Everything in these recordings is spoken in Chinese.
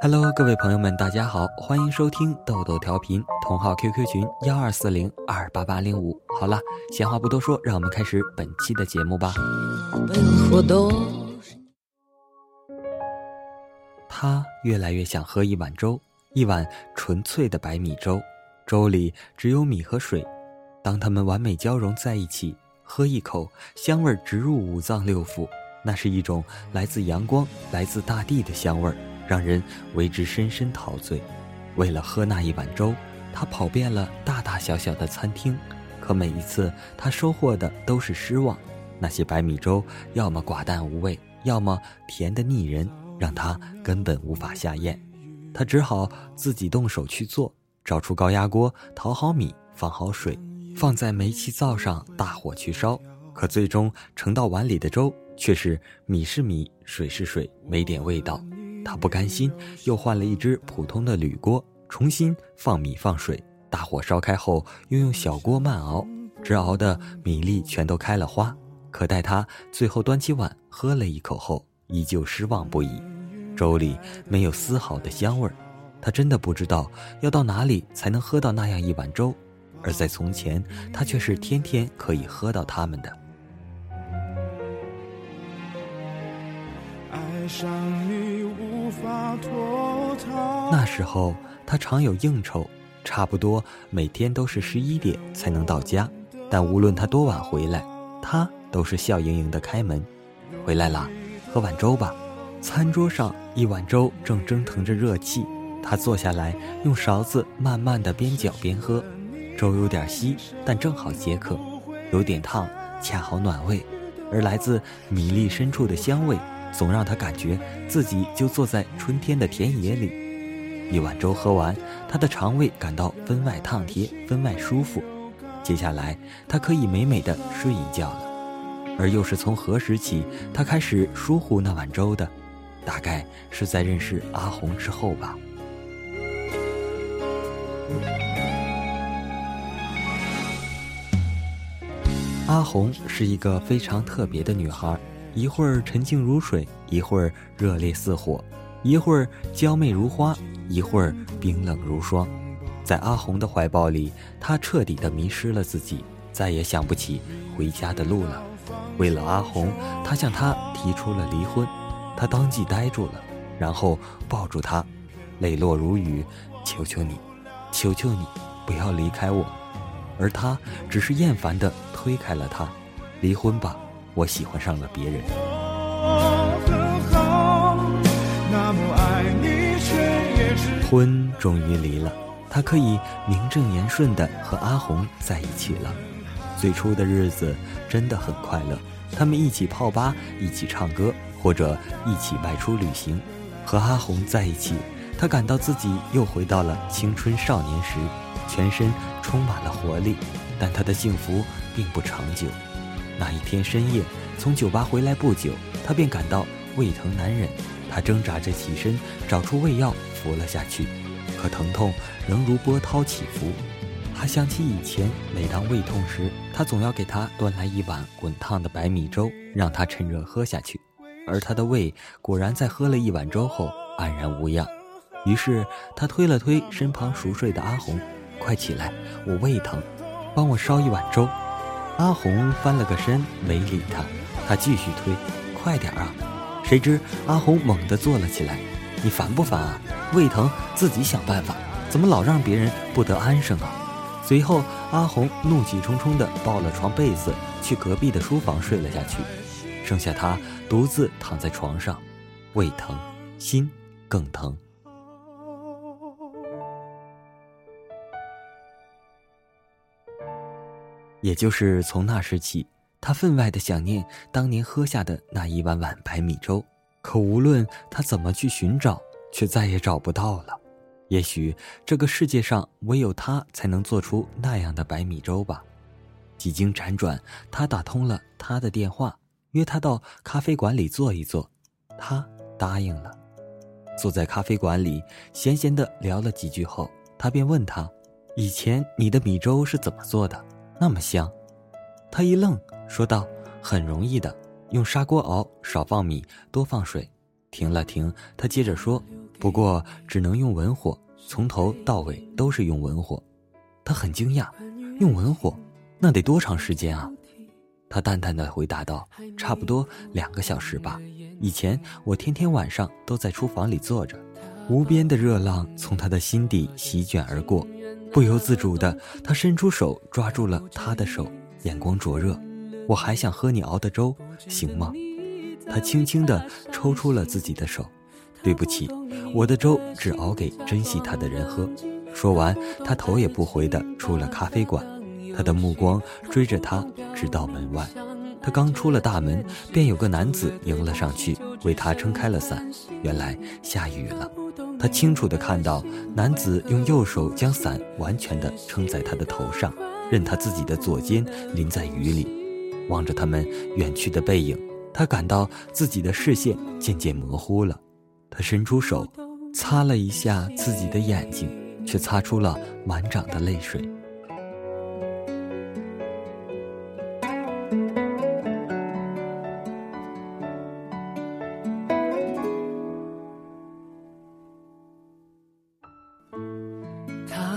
Hello，各位朋友们，大家好，欢迎收听豆豆调频，同号 QQ 群幺二四零二八八零五。好了，闲话不多说，让我们开始本期的节目吧。他越来越想喝一碗粥，一碗纯粹的白米粥，粥里只有米和水。当它们完美交融在一起，喝一口，香味直入五脏六腑，那是一种来自阳光、来自大地的香味儿。让人为之深深陶醉。为了喝那一碗粥，他跑遍了大大小小的餐厅，可每一次他收获的都是失望。那些白米粥要么寡淡无味，要么甜得腻人，让他根本无法下咽。他只好自己动手去做，找出高压锅，淘好米，放好水，放在煤气灶上大火去烧。可最终盛到碗里的粥却是米是米，水是水，没点味道。他不甘心，又换了一只普通的铝锅，重新放米放水，大火烧开后，又用小锅慢熬，直熬的米粒全都开了花。可待他最后端起碗喝了一口后，依旧失望不已，粥里没有丝毫的香味儿。他真的不知道要到哪里才能喝到那样一碗粥，而在从前，他却是天天可以喝到它们的。那时候他常有应酬，差不多每天都是十一点才能到家。但无论他多晚回来，他都是笑盈盈的开门。回来了，喝碗粥吧。餐桌上一碗粥正蒸腾着热气，他坐下来，用勺子慢慢的边搅边喝。粥有点稀，但正好解渴；有点烫，恰好暖胃。而来自米粒深处的香味。总让他感觉自己就坐在春天的田野里，一碗粥喝完，他的肠胃感到分外烫贴，分外舒服。接下来，他可以美美的睡一觉了。而又是从何时起，他开始疏忽那碗粥的？大概是在认识阿红之后吧。阿红是一个非常特别的女孩。一会儿沉静如水，一会儿热烈似火，一会儿娇媚如花，一会儿冰冷如霜。在阿红的怀抱里，他彻底的迷失了自己，再也想不起回家的路了。为了阿红，他向她提出了离婚。他当即呆住了，然后抱住她，泪落如雨：“求求你，求求你，不要离开我。”而他只是厌烦的推开了他：“离婚吧。”我喜欢上了别人。婚终于离了，他可以名正言顺的和阿红在一起了。最初的日子真的很快乐，他们一起泡吧，一起唱歌，或者一起外出旅行。和阿红在一起，他感到自己又回到了青春少年时，全身充满了活力。但他的幸福并不长久。那一天深夜，从酒吧回来不久，他便感到胃疼难忍。他挣扎着起身，找出胃药服了下去，可疼痛仍如波涛起伏。他想起以前，每当胃痛时，他总要给他端来一碗滚烫的白米粥，让他趁热喝下去。而他的胃果然在喝了一碗粥后安然无恙。于是他推了推身旁熟睡的阿红：“快起来，我胃疼，帮我烧一碗粥。”阿红翻了个身，没理他。他继续推，快点啊！谁知阿红猛地坐了起来。你烦不烦啊？胃疼自己想办法，怎么老让别人不得安生啊？随后，阿红怒气冲冲地抱了床被子，去隔壁的书房睡了下去。剩下他独自躺在床上，胃疼，心更疼。也就是从那时起，他分外的想念当年喝下的那一碗碗白米粥。可无论他怎么去寻找，却再也找不到了。也许这个世界上唯有他才能做出那样的白米粥吧。几经辗转，他打通了他的电话，约他到咖啡馆里坐一坐。他答应了。坐在咖啡馆里，闲闲的聊了几句后，他便问他：“以前你的米粥是怎么做的？”那么香，他一愣，说道：“很容易的，用砂锅熬，少放米，多放水。停了停，他接着说：“不过只能用文火，从头到尾都是用文火。”他很惊讶，用文火，那得多长时间啊？他淡淡的回答道：“差不多两个小时吧。以前我天天晚上都在厨房里坐着。”无边的热浪从他的心底席卷而过，不由自主的，他伸出手抓住了他的手，眼光灼热。我还想喝你熬的粥，行吗？他轻轻地抽出了自己的手，对不起，我的粥只熬给珍惜他的人喝。说完，他头也不回地出了咖啡馆，他的目光追着他直到门外。他刚出了大门，便有个男子迎了上去，为他撑开了伞。原来下雨了，他清楚地看到男子用右手将伞完全地撑在他的头上，任他自己的左肩淋在雨里。望着他们远去的背影。他感到自己的视线渐渐模糊了，他伸出手，擦了一下自己的眼睛，却擦出了满掌的泪水。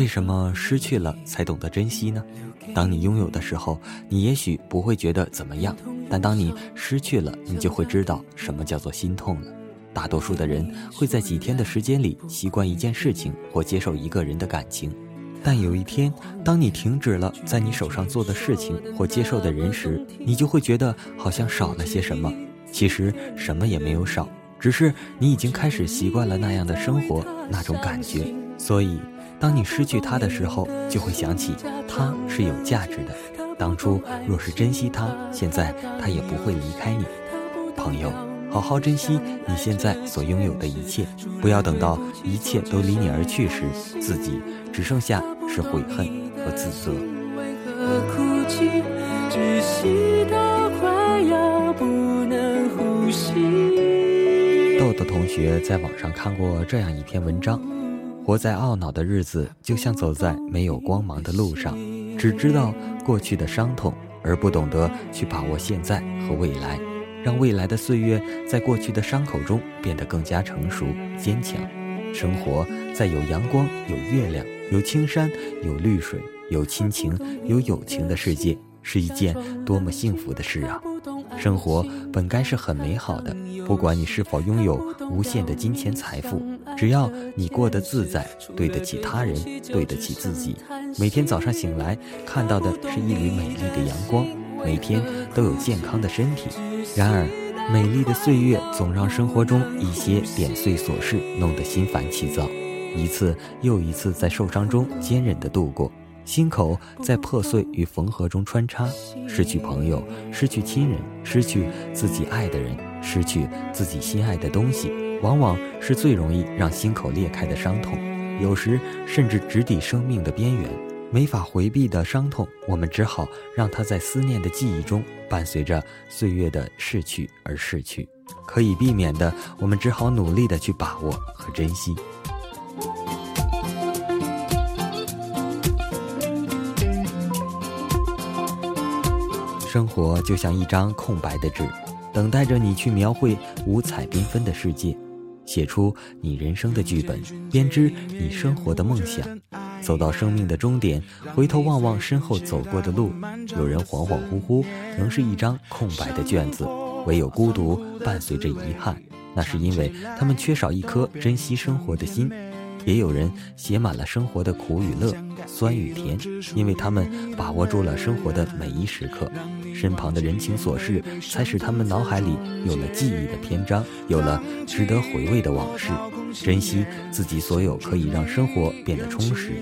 为什么失去了才懂得珍惜呢？当你拥有的时候，你也许不会觉得怎么样。但当你失去了，你就会知道什么叫做心痛了。大多数的人会在几天的时间里习惯一件事情或接受一个人的感情，但有一天，当你停止了在你手上做的事情或接受的人时，你就会觉得好像少了些什么。其实什么也没有少，只是你已经开始习惯了那样的生活，那种感觉。所以，当你失去他的时候，就会想起他是有价值的。当初若是珍惜他，现在他也不会离开你。朋友，好好珍惜你现在所拥有的一切，不要等到一切都离你而去时，自己只剩下是悔恨和自责。窒息到快要不能呼吸豆豆同学在网上看过这样一篇文章：活在懊恼的日子，就像走在没有光芒的路上。只知道过去的伤痛，而不懂得去把握现在和未来，让未来的岁月在过去的伤口中变得更加成熟坚强。生活在有阳光、有月亮、有青山、有绿水、有亲情、有友情的世界，是一件多么幸福的事啊！生活本该是很美好的，不管你是否拥有无限的金钱财富，只要你过得自在，对得起他人，对得起自己。每天早上醒来，看到的是一缕美丽的阳光，每天都有健康的身体。然而，美丽的岁月总让生活中一些点碎琐事弄得心烦气躁，一次又一次在受伤中坚韧地度过，心口在破碎与缝合中穿插，失去朋友，失去亲人，失去自己爱的人，失去自己心爱的东西，往往是最容易让心口裂开的伤痛。有时甚至直抵生命的边缘，没法回避的伤痛，我们只好让它在思念的记忆中伴随着岁月的逝去而逝去。可以避免的，我们只好努力的去把握和珍惜。生活就像一张空白的纸，等待着你去描绘五彩缤纷的世界。写出你人生的剧本，编织你生活的梦想。走到生命的终点，回头望望身后走过的路，有人恍恍惚惚，仍是一张空白的卷子。唯有孤独伴随着遗憾，那是因为他们缺少一颗珍惜生活的心。也有人写满了生活的苦与乐、酸与甜，因为他们把握住了生活的每一时刻，身旁的人情琐事才使他们脑海里有了记忆的篇章，有了值得回味的往事。珍惜自己所有可以让生活变得充实，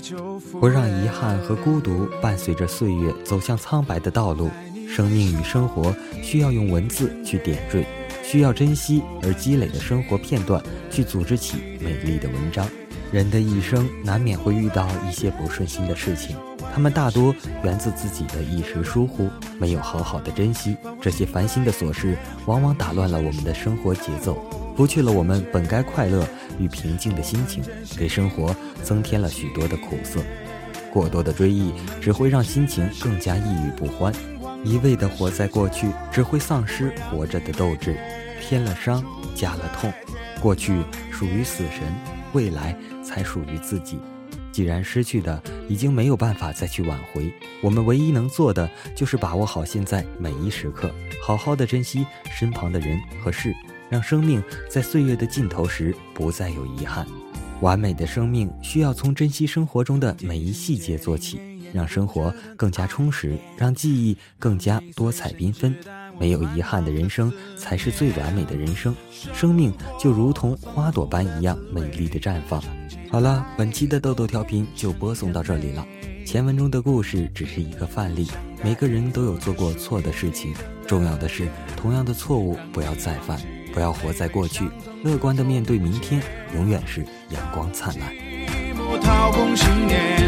不让遗憾和孤独伴随着岁月走向苍白的道路。生命与生活需要用文字去点缀，需要珍惜而积累的生活片段去组织起美丽的文章。人的一生难免会遇到一些不顺心的事情，他们大多源自自己的一时疏忽，没有好好的珍惜。这些烦心的琐事，往往打乱了我们的生活节奏，拂去了我们本该快乐与平静的心情，给生活增添了许多的苦涩。过多的追忆，只会让心情更加抑郁不欢。一味的活在过去，只会丧失活着的斗志，添了伤，加了痛。过去属于死神，未来才属于自己。既然失去的已经没有办法再去挽回，我们唯一能做的就是把握好现在每一时刻，好好的珍惜身旁的人和事，让生命在岁月的尽头时不再有遗憾。完美的生命需要从珍惜生活中的每一细节做起，让生活更加充实，让记忆更加多彩缤纷。没有遗憾的人生才是最完美的人生。生命就如同花朵般一样美丽的绽放。好了，本期的豆豆调频就播送到这里了。前文中的故事只是一个范例，每个人都有做过错的事情。重要的是，同样的错误不要再犯，不要活在过去，乐观的面对明天，永远是阳光灿烂。信念，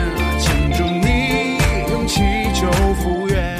祝你勇气就复原。